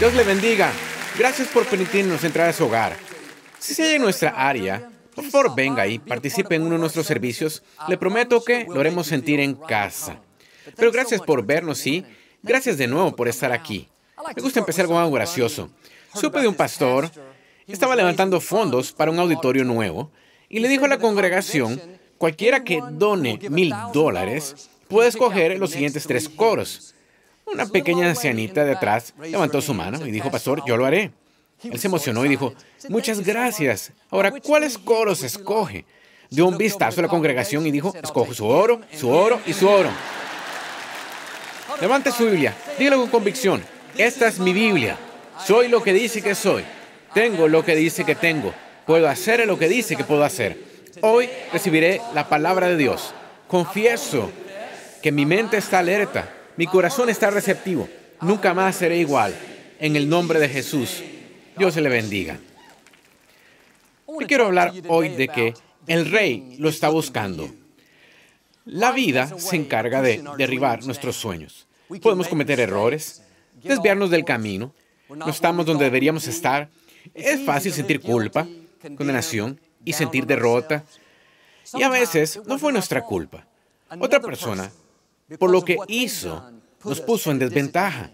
Dios le bendiga. Gracias por permitirnos entrar a su hogar. Si se en nuestra área, por favor venga y participe en uno de nuestros servicios. Le prometo que lo haremos sentir en casa. Pero gracias por vernos y gracias de nuevo por estar aquí. Me gusta empezar con algo gracioso. Supe de un pastor, estaba levantando fondos para un auditorio nuevo y le dijo a la congregación, cualquiera que done mil dólares puede escoger los siguientes tres coros. Una pequeña ancianita de atrás levantó su mano y dijo, pastor, yo lo haré. Él se emocionó y dijo, muchas gracias. Ahora, ¿cuáles coros escoge? Dio un vistazo a la congregación y dijo, escojo su oro, su oro y su oro. Levante su Biblia, dígalo con convicción. Esta es mi Biblia. Soy lo que dice que soy. Tengo lo que dice que tengo. Puedo hacer lo que dice que puedo hacer. Hoy recibiré la palabra de Dios. Confieso que mi mente está alerta, mi corazón está receptivo. Nunca más seré igual. En el nombre de Jesús. Dios se le bendiga. Quiero hablar hoy de que el rey lo está buscando. La vida se encarga de derribar nuestros sueños. Podemos cometer errores, desviarnos del camino, no estamos donde deberíamos estar. Es fácil sentir culpa, condenación y sentir derrota. Y a veces no fue nuestra culpa. Otra persona, por lo que hizo, nos puso en desventaja.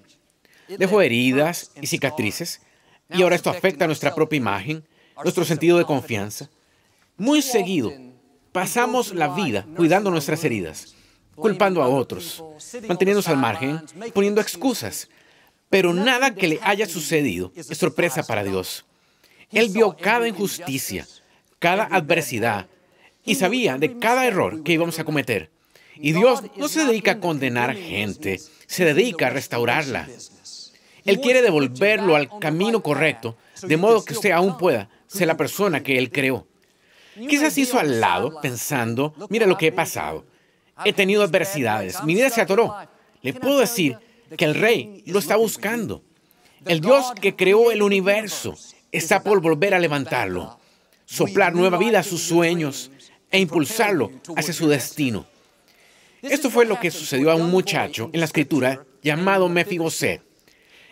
Dejó heridas y cicatrices y ahora esto afecta nuestra propia imagen, nuestro sentido de confianza. Muy seguido pasamos la vida cuidando nuestras heridas, culpando a otros, manteniéndose al margen, poniendo excusas. Pero nada que le haya sucedido es sorpresa para Dios. Él vio cada injusticia, cada adversidad y sabía de cada error que íbamos a cometer. Y Dios no se dedica a condenar gente, se dedica a restaurarla. Él quiere devolverlo al camino correcto, de modo que usted aún pueda ser la persona que Él creó. Quizás hizo al lado pensando, mira lo que he pasado. He tenido adversidades, mi vida se atoró. Le puedo decir que el rey lo está buscando. El Dios que creó el universo está por volver a levantarlo, soplar nueva vida a sus sueños e impulsarlo hacia su destino. Esto fue lo que sucedió a un muchacho en la escritura llamado Mefiboset.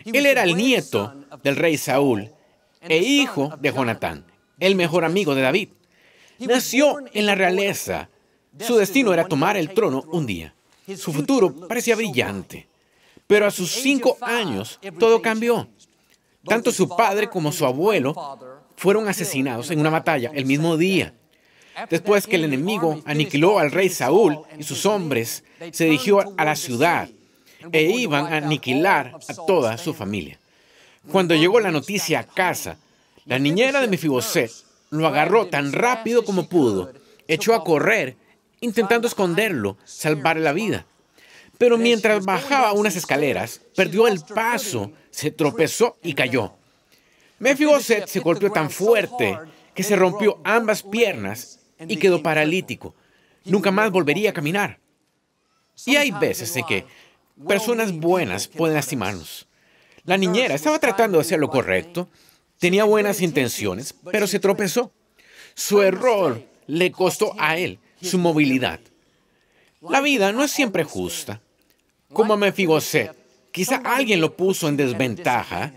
Él era el nieto del rey Saúl e hijo de Jonatán, el mejor amigo de David. Nació en la realeza. Su destino era tomar el trono un día. Su futuro parecía brillante. Pero a sus cinco años todo cambió. Tanto su padre como su abuelo fueron asesinados en una batalla el mismo día. Después que el enemigo aniquiló al rey Saúl y sus hombres, se dirigió a la ciudad e iban a aniquilar a toda su familia. Cuando llegó la noticia a casa, la niñera de Mefiboset lo agarró tan rápido como pudo, echó a correr, intentando esconderlo, salvarle la vida. Pero mientras bajaba unas escaleras, perdió el paso, se tropezó y cayó. Mefiboset se golpeó tan fuerte que se rompió ambas piernas y quedó paralítico. Nunca más volvería a caminar. Y hay veces en que Personas buenas pueden lastimarnos. La niñera estaba tratando de hacer lo correcto, tenía buenas intenciones, pero se tropezó. Su error le costó a él su movilidad. La vida no es siempre justa. Como me Mefiboset, quizá alguien lo puso en desventaja.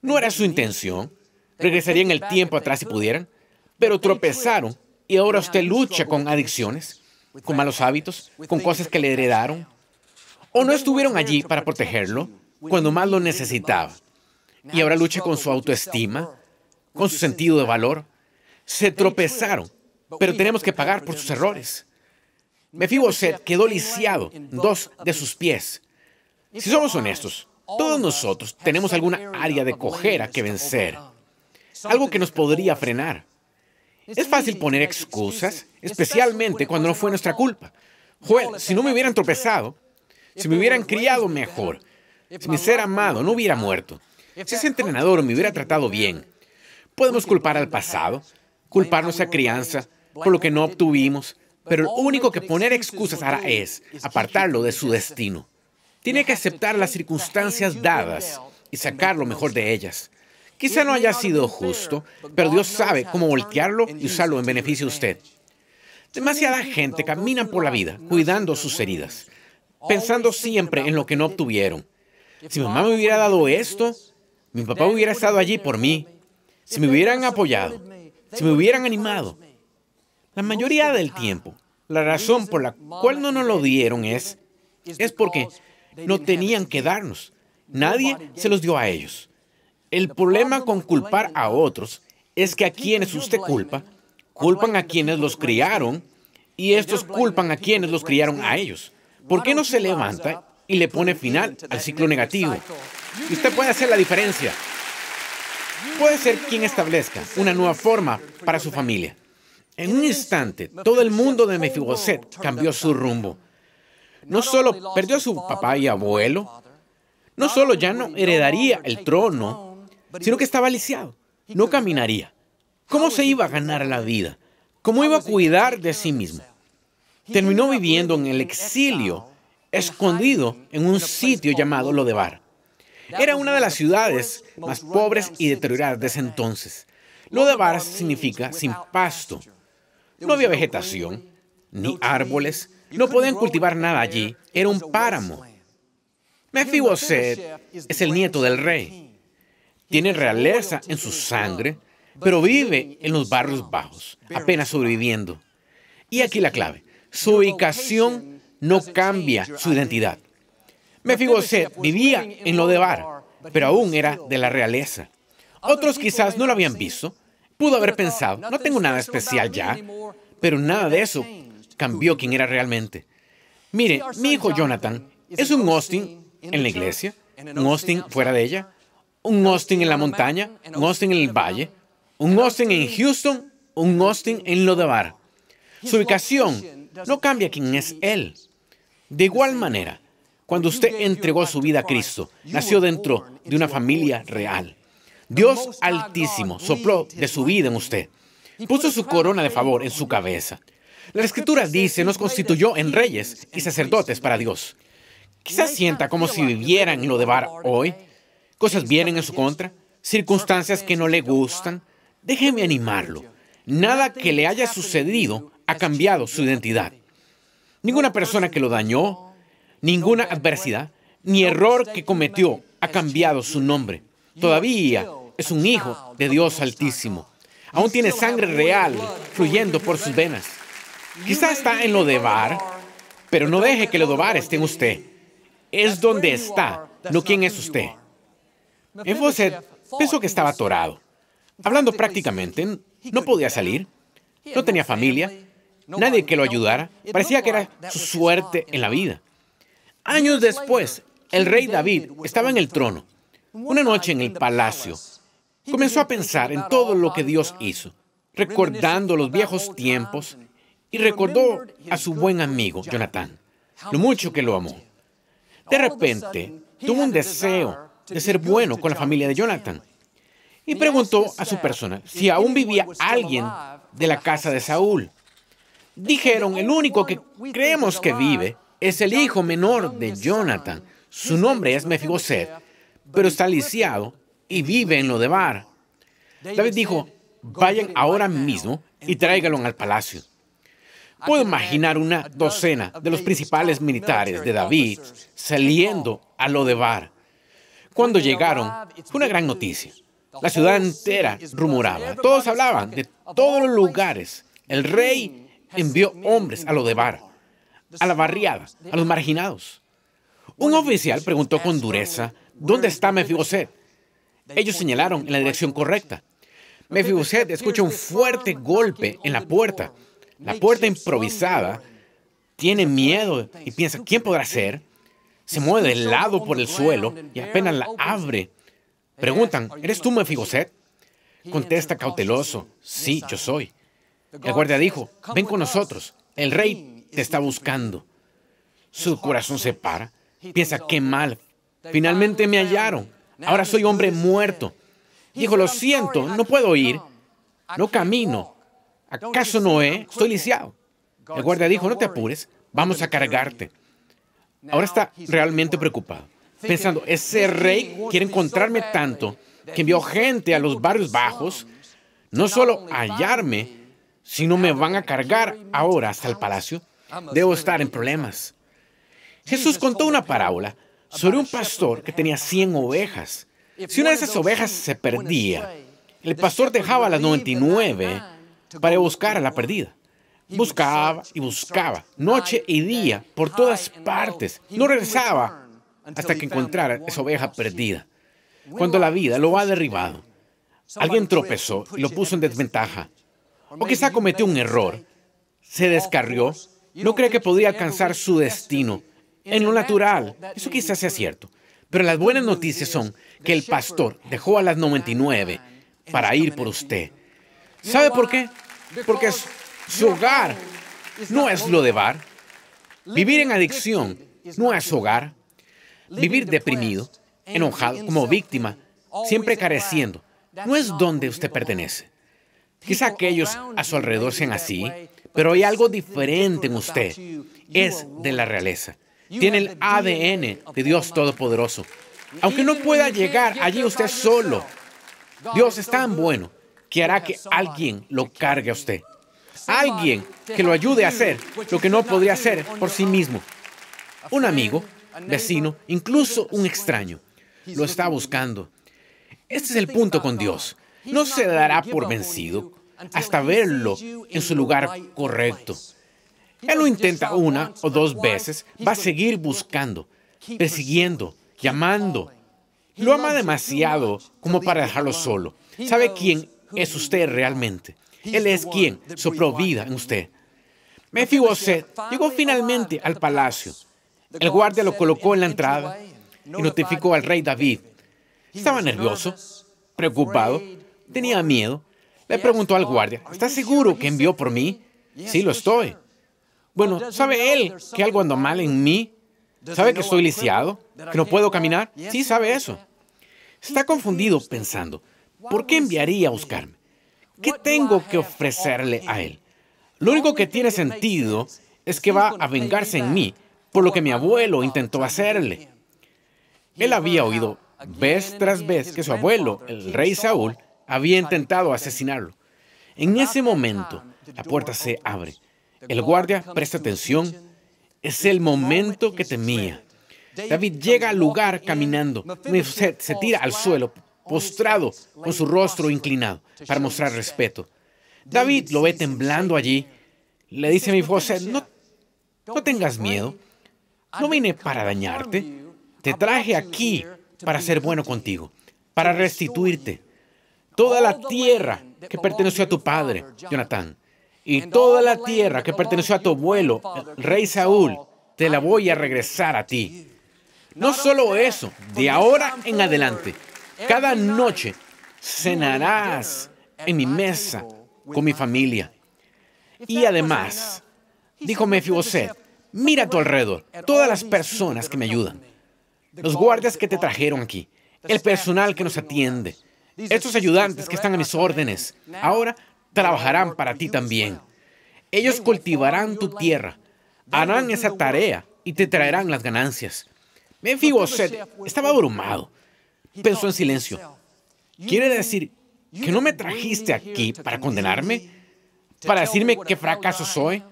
No era su intención. Regresarían el tiempo atrás si pudieran, pero tropezaron y ahora usted lucha con adicciones, con malos hábitos, con cosas que le heredaron, o no estuvieron allí para protegerlo cuando más lo necesitaba. Y ahora lucha con su autoestima, con su sentido de valor. Se tropezaron, pero tenemos que pagar por sus errores. Mefiboset quedó lisiado en dos de sus pies. Si somos honestos, todos nosotros tenemos alguna área de cojera que vencer, algo que nos podría frenar. Es fácil poner excusas, especialmente cuando no fue nuestra culpa. Joel, si no me hubieran tropezado, si me hubieran criado mejor, si mi ser amado no hubiera muerto, si ese entrenador me hubiera tratado bien, podemos culpar al pasado, culpar nuestra crianza por lo que no obtuvimos, pero lo único que poner excusas hará es apartarlo de su destino. Tiene que aceptar las circunstancias dadas y sacar lo mejor de ellas. Quizá no haya sido justo, pero Dios sabe cómo voltearlo y usarlo en beneficio de usted. Demasiada gente camina por la vida cuidando sus heridas, pensando siempre en lo que no obtuvieron. Si mamá me hubiera dado esto, mi papá hubiera estado allí por mí, si me hubieran apoyado, si me hubieran animado. La mayoría del tiempo, la razón por la cual no nos lo dieron es, es porque no tenían que darnos. Nadie se los dio a ellos. El problema con culpar a otros es que a quienes usted culpa, culpan a quienes los criaron y estos culpan a quienes los criaron a ellos. ¿Por qué no se levanta y le pone final al ciclo negativo? Y usted puede hacer la diferencia. Puede ser quien establezca una nueva forma para su familia. En un instante, todo el mundo de Mefiboset cambió su rumbo. No solo perdió a su papá y abuelo, no solo ya no heredaría el trono, sino que estaba lisiado. No caminaría. ¿Cómo se iba a ganar la vida? ¿Cómo iba a cuidar de sí mismo? Terminó viviendo en el exilio, escondido en un sitio llamado Lodebar. Era una de las ciudades más pobres y deterioradas de ese entonces. Lodebar significa sin pasto. No había vegetación, ni árboles, no podían cultivar nada allí. Era un páramo. Mefiboset es el nieto del rey. Tiene realeza en su sangre, pero vive en los barrios bajos, apenas sobreviviendo. Y aquí la clave. Su ubicación no cambia su identidad. Mefiboset vivía en lo de Bar, pero aún era de la realeza. Otros quizás no lo habían visto. Pudo haber pensado, no tengo nada especial ya, pero nada de eso cambió quién era realmente. Mire, mi hijo Jonathan es un Austin en la iglesia, un Austin fuera de ella, un Austin en la montaña, un Austin en el valle, un Austin en Houston, un Austin en Lodebar. Su ubicación no cambia quién es Él. De igual manera, cuando usted entregó su vida a Cristo, nació dentro de una familia real. Dios Altísimo sopló de su vida en usted. Puso su corona de favor en su cabeza. La escritura dice, nos constituyó en reyes y sacerdotes para Dios. Quizás sienta como si viviera en lo de bar hoy. Cosas vienen en su contra, circunstancias que no le gustan. Déjeme animarlo. Nada que le haya sucedido ha cambiado su identidad. Ninguna persona que lo dañó, ninguna adversidad, ni error que cometió ha cambiado su nombre. Todavía es un hijo de Dios Altísimo. Aún tiene sangre real fluyendo por sus venas. Quizá está en lo de bar, pero no deje que lo de bar esté en usted. Es donde está, no quién es usted. Mefiboset pensó que estaba atorado. Hablando prácticamente, no podía salir. No tenía familia, nadie que lo ayudara. Parecía que era su suerte en la vida. Años después, el rey David estaba en el trono. Una noche en el palacio, comenzó a pensar en todo lo que Dios hizo, recordando los viejos tiempos y recordó a su buen amigo Jonathan, lo mucho que lo amó. De repente, tuvo un deseo de ser bueno con la familia de Jonathan y preguntó a su persona si aún vivía alguien de la casa de Saúl. Dijeron, el único que creemos que vive es el hijo menor de Jonathan. Su nombre es Mefiboset, pero está lisiado y vive en lo de Bar. David dijo, vayan ahora mismo y tráiganlo al palacio. Puedo imaginar una docena de los principales militares de David saliendo a lo de Bar. Cuando llegaron, fue una gran noticia. La ciudad entera rumoraba, todos hablaban de todos los lugares. El rey envió hombres a lo de Bar a la barriada, a los marginados. Un oficial preguntó con dureza, ¿dónde está Mefiboset? Ellos señalaron en la dirección correcta. Mefiboset escucha un fuerte golpe en la puerta. La puerta improvisada tiene miedo y piensa, ¿quién podrá ser? Se mueve de lado por el suelo y apenas la abre. Preguntan, ¿eres tú Mefiboset? Contesta cauteloso, sí, yo soy. El guardia dijo, ven con nosotros. El rey te está buscando. Su corazón se para. Piensa, qué mal. Finalmente me hallaron. Ahora soy hombre muerto. Dijo, lo siento, no puedo ir. No camino. ¿Acaso no he? Estoy lisiado. El guardia dijo, no te apures, vamos a cargarte. Ahora está realmente preocupado, pensando, ese rey quiere encontrarme tanto que envió gente a los barrios bajos, no solo a hallarme, sino me van a cargar ahora hasta el palacio. Debo estar en problemas. Jesús contó una parábola sobre un pastor que tenía 100 ovejas. Si una de esas ovejas se perdía, el pastor dejaba a las 99 para buscar a la perdida. Buscaba y buscaba, noche y día, por todas partes. No regresaba hasta que encontrara esa oveja perdida. Cuando la vida lo ha derribado, alguien tropezó y lo puso en desventaja. O quizá cometió un error, se descarrió, no cree que podría alcanzar su destino. En lo natural, eso quizás sea cierto. Pero las buenas noticias son que el pastor dejó a las 99 para ir por usted. ¿Sabe por qué? Porque su hogar no es lo de bar. Vivir en adicción no es hogar. Vivir deprimido, enojado, como víctima, siempre careciendo, no es donde usted pertenece. Quizá aquellos a su alrededor sean así, pero hay algo diferente en usted. Es de la realeza. Tiene el ADN de Dios Todopoderoso. Aunque no pueda llegar allí usted solo, Dios es tan bueno que hará que alguien lo cargue a usted. Alguien que lo ayude a hacer lo que no podría hacer por sí mismo. Un amigo, vecino, incluso un extraño, lo está buscando. Este es el punto con Dios. No se dará por vencido hasta verlo en su lugar correcto. Él lo intenta una o dos veces, va a seguir buscando, persiguiendo, llamando. Lo ama demasiado como para dejarlo solo. ¿Sabe quién es usted realmente? Él es quien sopló vida en usted. Mefiboset llegó finalmente al palacio. El guardia lo colocó en la entrada y notificó al rey David. Estaba nervioso, preocupado, tenía miedo. Le preguntó al guardia, ¿estás seguro que envió por mí? Sí, lo estoy. Bueno, ¿sabe él que algo anda mal en mí? ¿Sabe que estoy lisiado? ¿Que no puedo caminar? Sí, sabe eso. Está confundido pensando, ¿por qué enviaría a buscarme? ¿Qué tengo que ofrecerle a él? Lo único que tiene sentido es que va a vengarse en mí por lo que mi abuelo intentó hacerle. Él había oído vez tras vez que su abuelo, el rey Saúl, había intentado asesinarlo. En ese momento, la puerta se abre. El guardia presta atención. Es el momento que temía. David llega al lugar caminando. Se tira al suelo, postrado, con su rostro inclinado, para mostrar respeto. David lo ve temblando allí. Le dice a mi José, no, no tengas miedo. No vine para dañarte. Te traje aquí para ser bueno contigo, para restituirte. Toda la tierra que perteneció a tu padre, Jonathan, y toda la tierra que perteneció a tu abuelo, el rey Saúl, te la voy a regresar a ti. No solo eso, de ahora en adelante, cada noche. cenarás en mi mesa con mi familia. Y además, dijo Mefiboset, mira a tu alrededor, todas las personas que me ayudan, los guardias que te trajeron aquí, el personal que nos atiende, estos ayudantes que están a mis órdenes, ahora trabajarán para ti también. Ellos cultivarán tu tierra, harán esa tarea y te traerán las ganancias. Mefiboset estaba abrumado. Pensó en silencio. ¿Quiere decir que no me trajiste aquí para condenarme? ¿Para decirme qué fracaso soy?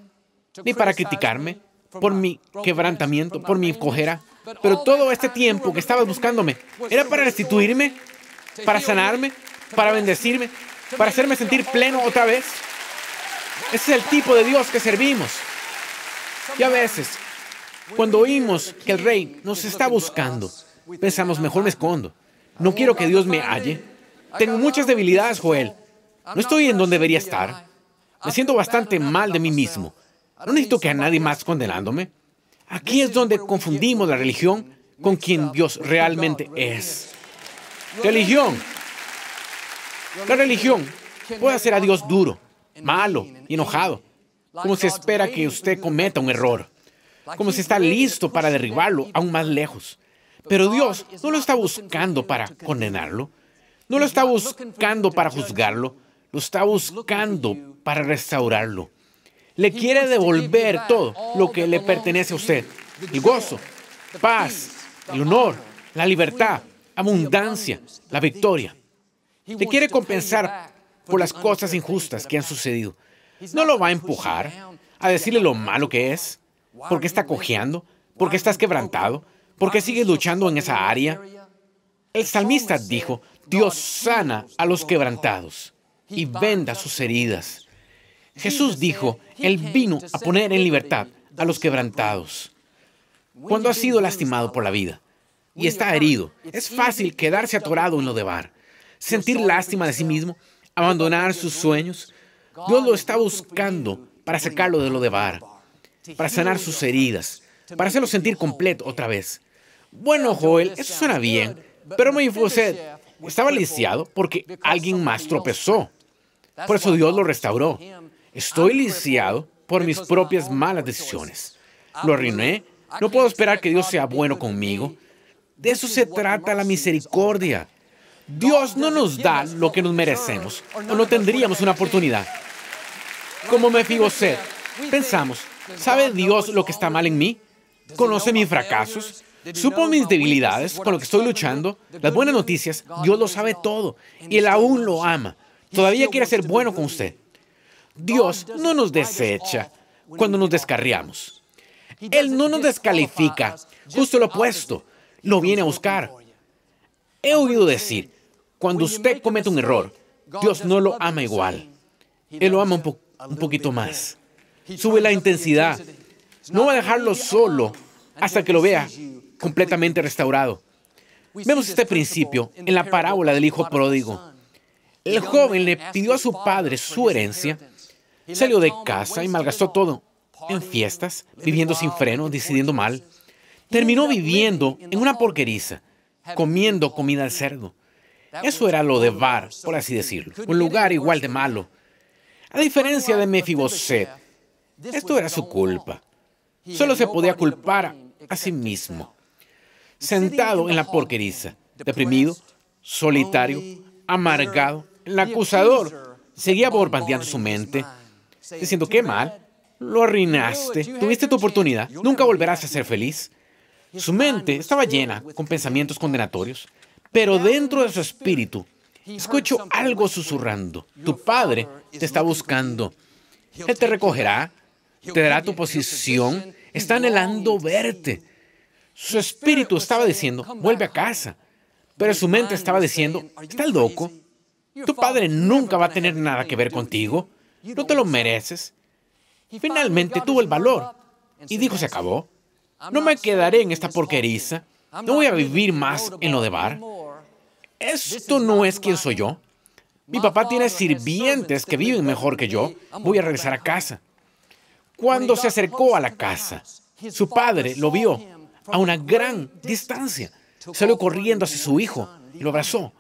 ¿Ni para criticarme por mi quebrantamiento, por mi cojera? Pero todo este tiempo que estabas buscándome, ¿era para restituirme? ¿Para sanarme? ¿Para bendecirme? ¿Para hacerme sentir pleno otra vez? Ese es el tipo de Dios que servimos. Y a veces, cuando oímos que el rey nos está buscando, pensamos, mejor me escondo. No quiero que Dios me halle. Tengo muchas debilidades, Joel. No estoy en donde debería estar. Me siento bastante mal de mí mismo. No necesito que a nadie más condenándome. Aquí es donde confundimos la religión con quien Dios realmente es. Religión. La religión puede hacer a Dios duro, malo y enojado, como si espera que usted cometa un error, como si está listo para derribarlo aún más lejos. Pero Dios no lo está buscando para condenarlo, no lo está buscando para juzgarlo, lo está buscando para restaurarlo. Le quiere devolver todo lo que le pertenece a usted. El gozo, paz, el honor, la libertad, abundancia, la victoria. Le quiere compensar por las cosas injustas que han sucedido. No lo va a empujar a decirle lo malo que es, porque está cojeando, porque estás quebrantado, porque sigues luchando en esa área. El salmista dijo, Dios sana a los quebrantados y venda sus heridas. Jesús dijo, Él vino a poner en libertad a los quebrantados. Cuando ha sido lastimado por la vida y está herido, es fácil quedarse atorado en lo de bar, sentir lástima de sí mismo, abandonar sus sueños. Dios lo está buscando para sacarlo de lo de bar, para sanar sus heridas, para hacerlo sentir completo otra vez. Bueno, Joel, eso suena bien, pero Mefiboset estaba lisiado porque alguien más tropezó. Por eso Dios lo restauró. Estoy lisiado por mis propias malas decisiones. Lo arruiné. No puedo esperar que Dios sea bueno conmigo. De eso se trata la misericordia. Dios no nos da lo que nos merecemos o no tendríamos una oportunidad. Como Mefiboset, pensamos, ¿sabe Dios lo que está mal en mí? ¿Conoce mis fracasos? Supo mis debilidades, con lo que estoy luchando, las buenas noticias, Dios lo sabe todo y Él aún lo ama. Todavía quiere ser bueno con usted. Dios no nos desecha cuando nos descarriamos. Él no nos descalifica, justo lo opuesto, lo viene a buscar. He oído decir, cuando usted comete un error, Dios no lo ama igual. Él lo ama un, un poquito más. Sube la intensidad. No va a dejarlo solo hasta que lo vea completamente restaurado. Vemos este principio en la parábola del hijo pródigo. El joven le pidió a su padre su herencia, salió de casa y malgastó todo en fiestas, viviendo sin freno, decidiendo mal. Terminó viviendo en una porqueriza, comiendo comida de cerdo. Eso era lo de Bar, por así decirlo, un lugar igual de malo. A diferencia de Mefiboset, esto era su culpa. Solo se podía culpar a sí mismo sentado en la porqueriza, deprimido, solitario, amargado. El acusador seguía borbandeando su mente, diciendo, qué mal, lo arruinaste, tuviste tu oportunidad, nunca volverás a ser feliz. Su mente estaba llena con pensamientos condenatorios, pero dentro de su espíritu escucho algo susurrando. Tu padre te está buscando. Él te recogerá, te dará tu posición, está anhelando verte. Su espíritu estaba diciendo, vuelve a casa. Pero su mente estaba diciendo, ¿estás loco? Tu padre nunca va a tener nada que ver contigo. No te lo mereces. Finalmente tuvo el valor y dijo, se acabó. No me quedaré en esta porqueriza. No voy a vivir más en lo de bar. Esto no es quien soy yo. Mi papá tiene sirvientes que viven mejor que yo. Voy a regresar a casa. Cuando se acercó a la casa, su padre lo vio a una gran distancia. Salió corriendo hacia su hijo y lo abrazó.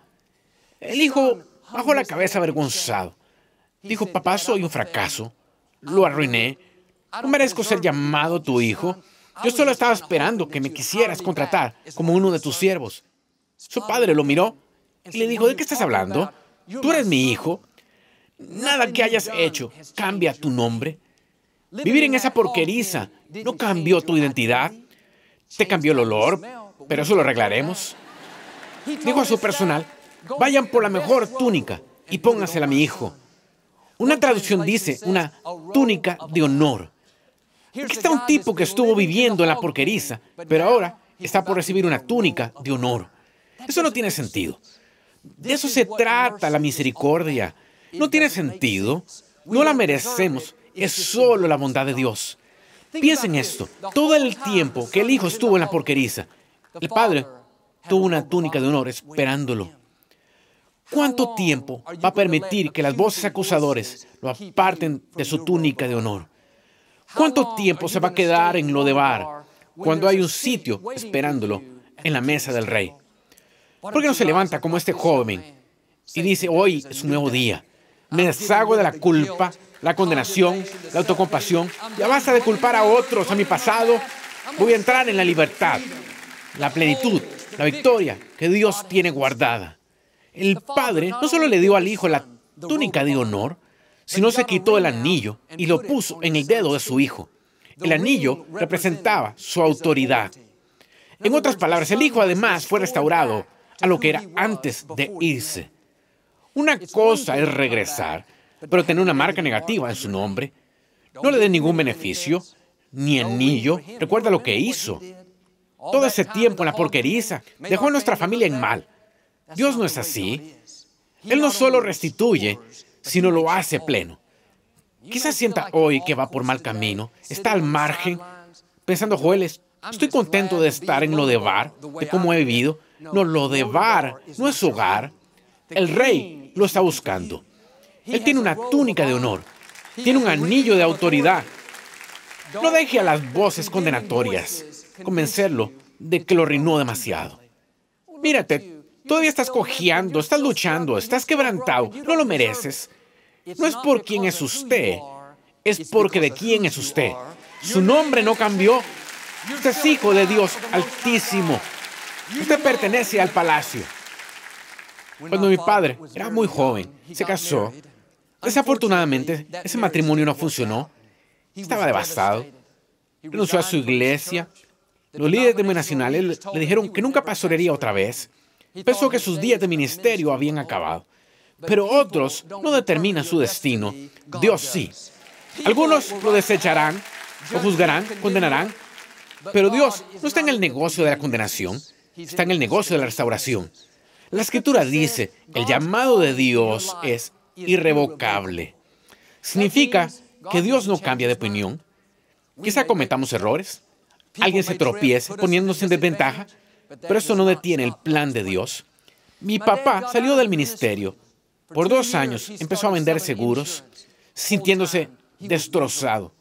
El hijo bajó la cabeza avergonzado. Dijo, papá, soy un fracaso. Lo arruiné. No merezco ser llamado tu hijo. Yo solo estaba esperando que me quisieras contratar como uno de tus siervos. Su padre lo miró y le dijo, ¿de qué estás hablando? Tú eres mi hijo. Nada que hayas hecho cambia tu nombre. Vivir en esa porqueriza no cambió tu identidad. Te cambió el olor, pero eso lo arreglaremos. Dijo a su personal, vayan por la mejor túnica y póngansela a mi hijo. Una traducción dice una túnica de honor. Aquí está un tipo que estuvo viviendo en la porqueriza, pero ahora está por recibir una túnica de honor. Eso no tiene sentido. De eso se trata la misericordia. No tiene sentido. No la merecemos. Es solo la bondad de Dios. Piensa en esto. Todo el tiempo que el hijo estuvo en la porqueriza, el padre tuvo una túnica de honor esperándolo. ¿Cuánto tiempo va a permitir que las voces acusadores lo aparten de su túnica de honor? ¿Cuánto tiempo se va a quedar en lo de bar cuando hay un sitio esperándolo en la mesa del rey? ¿Por qué no se levanta como este joven y dice, hoy es un nuevo día? Me deshago de la culpa la condenación, la autocompasión. Ya basta de culpar a otros, a mi pasado. Voy a entrar en la libertad, la plenitud, la victoria que Dios tiene guardada. El Padre no solo le dio al Hijo la túnica de honor, sino se quitó el anillo y lo puso en el dedo de su Hijo. El anillo representaba su autoridad. En otras palabras, el Hijo además fue restaurado a lo que era antes de irse. Una cosa es regresar pero tener una marca negativa en su nombre. No le dé ningún beneficio, ni anillo. Recuerda lo que hizo. Todo ese tiempo en la porqueriza dejó a nuestra familia en mal. Dios no es así. Él no solo restituye, sino lo hace pleno. Quizás sienta hoy que va por mal camino, está al margen, pensando, Joel, estoy contento de estar en lo de Bar, de cómo he vivido. No, lo de Bar no es hogar. El rey lo está buscando. Él tiene una túnica de honor, tiene un anillo de autoridad. No deje a las voces condenatorias convencerlo de que lo arruinó demasiado. Mírate, todavía estás cojeando, estás luchando, estás quebrantado, no lo mereces. No es por quién es usted, es porque de quién es usted. Su nombre no cambió. Usted es hijo de Dios altísimo. Usted pertenece al palacio. Cuando mi padre era muy joven, se casó. Desafortunadamente, ese matrimonio no funcionó. Estaba devastado. Renunció a su iglesia. Los líderes denominacionales le dijeron que nunca pastorearía otra vez. Pensó que sus días de ministerio habían acabado. Pero otros no determinan su destino. Dios sí. Algunos lo desecharán, lo juzgarán, condenarán. Pero Dios no está en el negocio de la condenación, está en el negocio de la restauración. La escritura dice, el llamado de Dios es irrevocable. Significa que Dios no cambia de opinión. Quizá cometamos errores, alguien se tropiece poniéndose en desventaja, pero eso no detiene el plan de Dios. Mi papá salió del ministerio. Por dos años empezó a vender seguros, sintiéndose destrozado.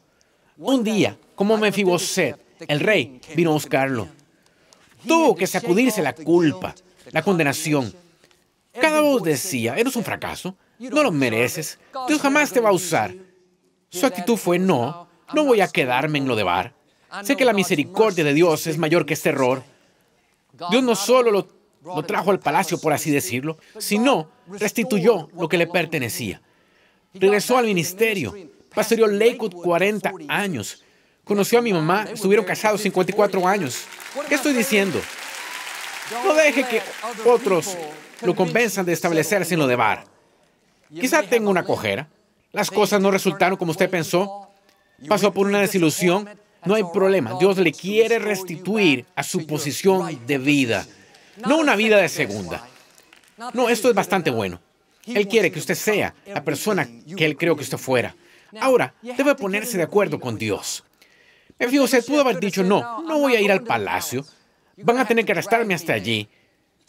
Un día, como Mefiboset, el rey vino a buscarlo. Tuvo que sacudirse la culpa, la condenación. Cada voz decía, eres un fracaso, no lo mereces, Dios jamás te va a usar. Su actitud fue, no, no voy a quedarme en lo de bar. Sé que la misericordia de Dios es mayor que este error. Dios no solo lo, lo trajo al palacio, por así decirlo, sino restituyó lo que le pertenecía. Regresó al ministerio, pastoreó Lakewood 40 años. Conoció a mi mamá, estuvieron casados 54 años. ¿Qué estoy diciendo? No deje que otros lo convenzan de establecerse en lo de bar. Quizá tenga una cojera. Las cosas no resultaron como usted pensó. Pasó por una desilusión. No hay problema. Dios le quiere restituir a su posición de vida. No una vida de segunda. No, esto es bastante bueno. Él quiere que usted sea la persona que Él creó que usted fuera. Ahora, debe ponerse de acuerdo con Dios. Me fijo, usted pudo haber dicho, no, no voy a ir al palacio. Van a tener que arrestarme hasta allí.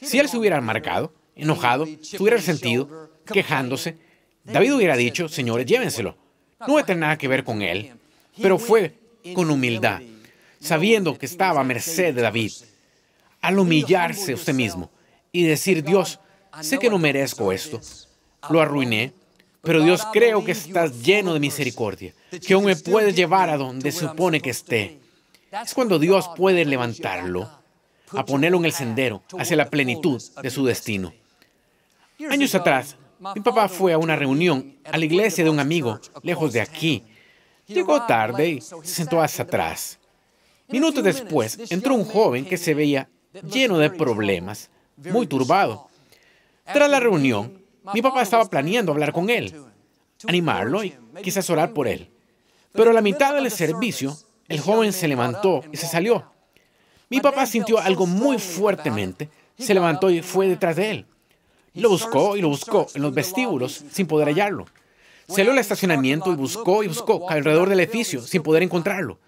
Si Él se hubiera marcado, enojado, se hubiera resentido, quejándose, David hubiera dicho, señores, llévenselo. No voy a tener nada que ver con Él. Pero fue con humildad, sabiendo que estaba a merced de David. Al humillarse usted mismo y decir, Dios, sé que no merezco esto, lo arruiné, pero Dios creo que estás lleno de misericordia, que aún me puedes llevar a donde se supone que esté. Es cuando Dios puede levantarlo, a ponerlo en el sendero hacia la plenitud de su destino. Años atrás, mi papá fue a una reunión a la iglesia de un amigo, lejos de aquí. Llegó tarde y se sentó hacia atrás. Minutos después, entró un joven que se veía lleno de problemas, muy turbado. Tras la reunión, mi papá estaba planeando hablar con él, animarlo y quizás orar por él. Pero a la mitad del servicio, el joven se levantó y se salió. Mi papá sintió algo muy fuertemente, se levantó y fue detrás de él. Lo buscó y lo buscó en los vestíbulos sin poder hallarlo. Salió al estacionamiento y buscó y buscó alrededor del edificio sin poder encontrarlo.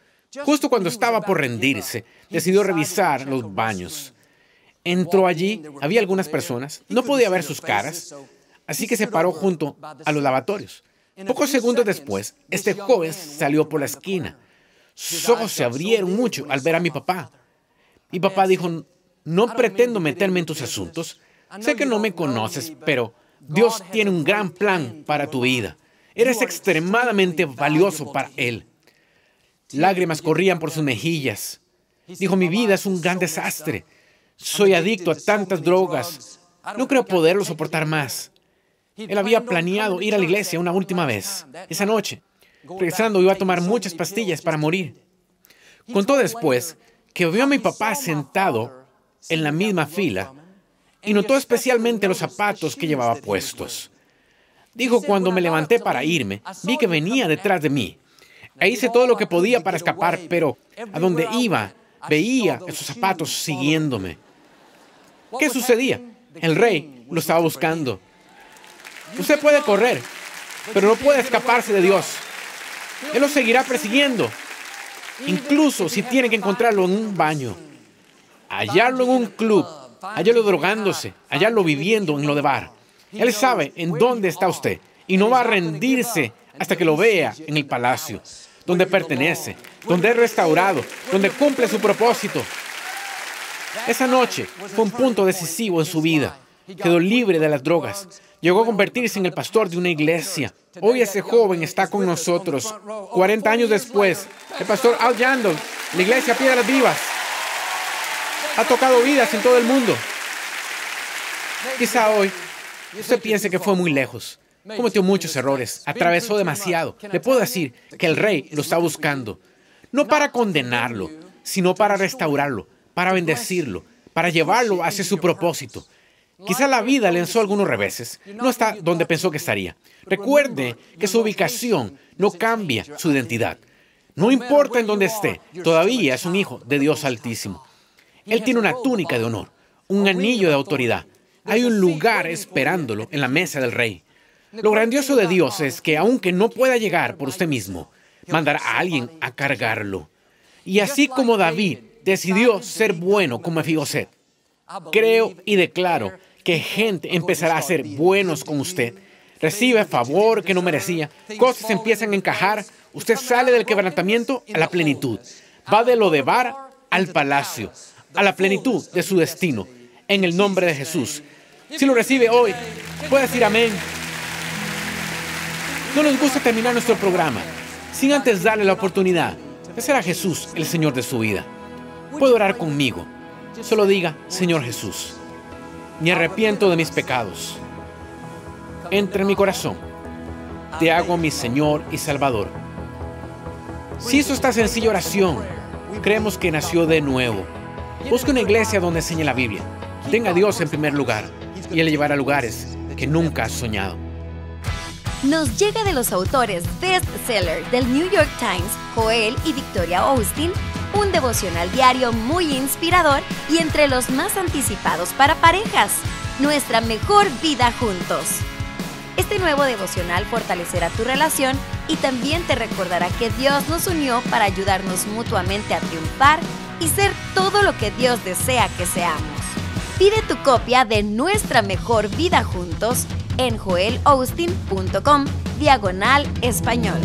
Justo cuando estaba por rendirse, decidió revisar los baños. Entró allí, había algunas personas, no podía ver sus caras, así que se paró junto a los lavatorios. Pocos segundos después, este joven salió por la esquina. Sus ojos se abrieron mucho al ver a mi papá. Mi papá dijo, no pretendo meterme en tus asuntos. Sé que no me conoces, pero Dios tiene un gran plan para tu vida. Eres extremadamente valioso para Él. Lágrimas corrían por sus mejillas. Dijo, mi vida es un gran desastre. Soy adicto a tantas drogas. No creo poderlo soportar más. Él había planeado ir a la iglesia una última vez, esa noche. Regresando iba a tomar muchas pastillas para morir. Contó después que vio a mi papá sentado en la misma fila y notó especialmente los zapatos que llevaba puestos. Dijo, cuando me levanté para irme, vi que venía detrás de mí. E hice todo lo que podía para escapar, pero a donde iba, veía esos zapatos siguiéndome. ¿Qué sucedía? El rey lo estaba buscando. Usted puede correr, pero no puede escaparse de Dios. Él lo seguirá persiguiendo, incluso si tiene que encontrarlo en un baño, hallarlo en un club, hallarlo drogándose, hallarlo viviendo en lo de bar. Él sabe en dónde está usted y no va a rendirse hasta que lo vea en el palacio, donde pertenece, donde es restaurado, donde cumple su propósito. Esa noche fue un punto decisivo en su vida. Quedó libre de las drogas. Llegó a convertirse en el pastor de una iglesia. Hoy ese joven está con nosotros. 40 años después, el pastor Al Yando, la iglesia Piedras Vivas, ha tocado vidas en todo el mundo. Quizá hoy usted piense que fue muy lejos. Cometió muchos errores, atravesó demasiado. Le puedo decir que el rey lo está buscando, no para condenarlo, sino para restaurarlo, para bendecirlo, para llevarlo hacia su propósito. Quizá la vida le lanzó algunos reveses. No está donde pensó que estaría. Recuerde que su ubicación no cambia su identidad. No importa en dónde esté, todavía es un hijo de Dios Altísimo. Él tiene una túnica de honor, un anillo de autoridad. Hay un lugar esperándolo en la mesa del rey. Lo grandioso de Dios es que aunque no pueda llegar por usted mismo, mandará a alguien a cargarlo. Y así como David decidió ser bueno como Efiboset, creo y declaro que gente empezará a ser buenos con usted. Recibe favor que no merecía, cosas empiezan a encajar, usted sale del quebrantamiento a la plenitud. Va de lo de bar al palacio, a la plenitud de su destino, en el nombre de Jesús. Si lo recibe hoy, puede decir amén. No nos gusta terminar nuestro programa sin antes darle la oportunidad de ser a Jesús el Señor de su vida. Puede orar conmigo. Solo diga, Señor Jesús, me arrepiento de mis pecados. Entra en mi corazón. Te hago mi Señor y Salvador. Si hizo esta sencilla oración, creemos que nació de nuevo. Busque una iglesia donde enseñe la Biblia. Tenga a Dios en primer lugar y Él le llevará a lugares que nunca has soñado nos llega de los autores bestseller del New York Times, Joel y Victoria Austin, un devocional diario muy inspirador y entre los más anticipados para parejas, nuestra mejor vida juntos. Este nuevo devocional fortalecerá tu relación y también te recordará que Dios nos unió para ayudarnos mutuamente a triunfar y ser todo lo que Dios desea que seamos. Pide tu copia de Nuestra Mejor Vida Juntos en joelaustin.com diagonal español.